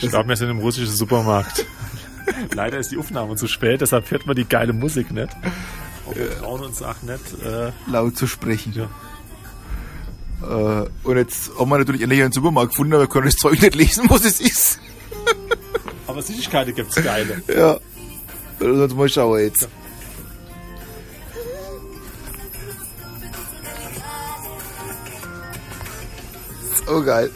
Ich glaube, wir sind im russischen Supermarkt. Leider ist die Aufnahme zu spät, deshalb hört man die geile Musik nicht. Und wir trauen uns auch nicht. Äh, laut zu sprechen. ja. Äh, und jetzt haben wir natürlich endlich einen Supermarkt gefunden, aber wir können das Zeug nicht lesen, was es ist. Aber Süßigkeiten es geile. Ja. Also, Lass uns mal schauen jetzt. So oh, geil.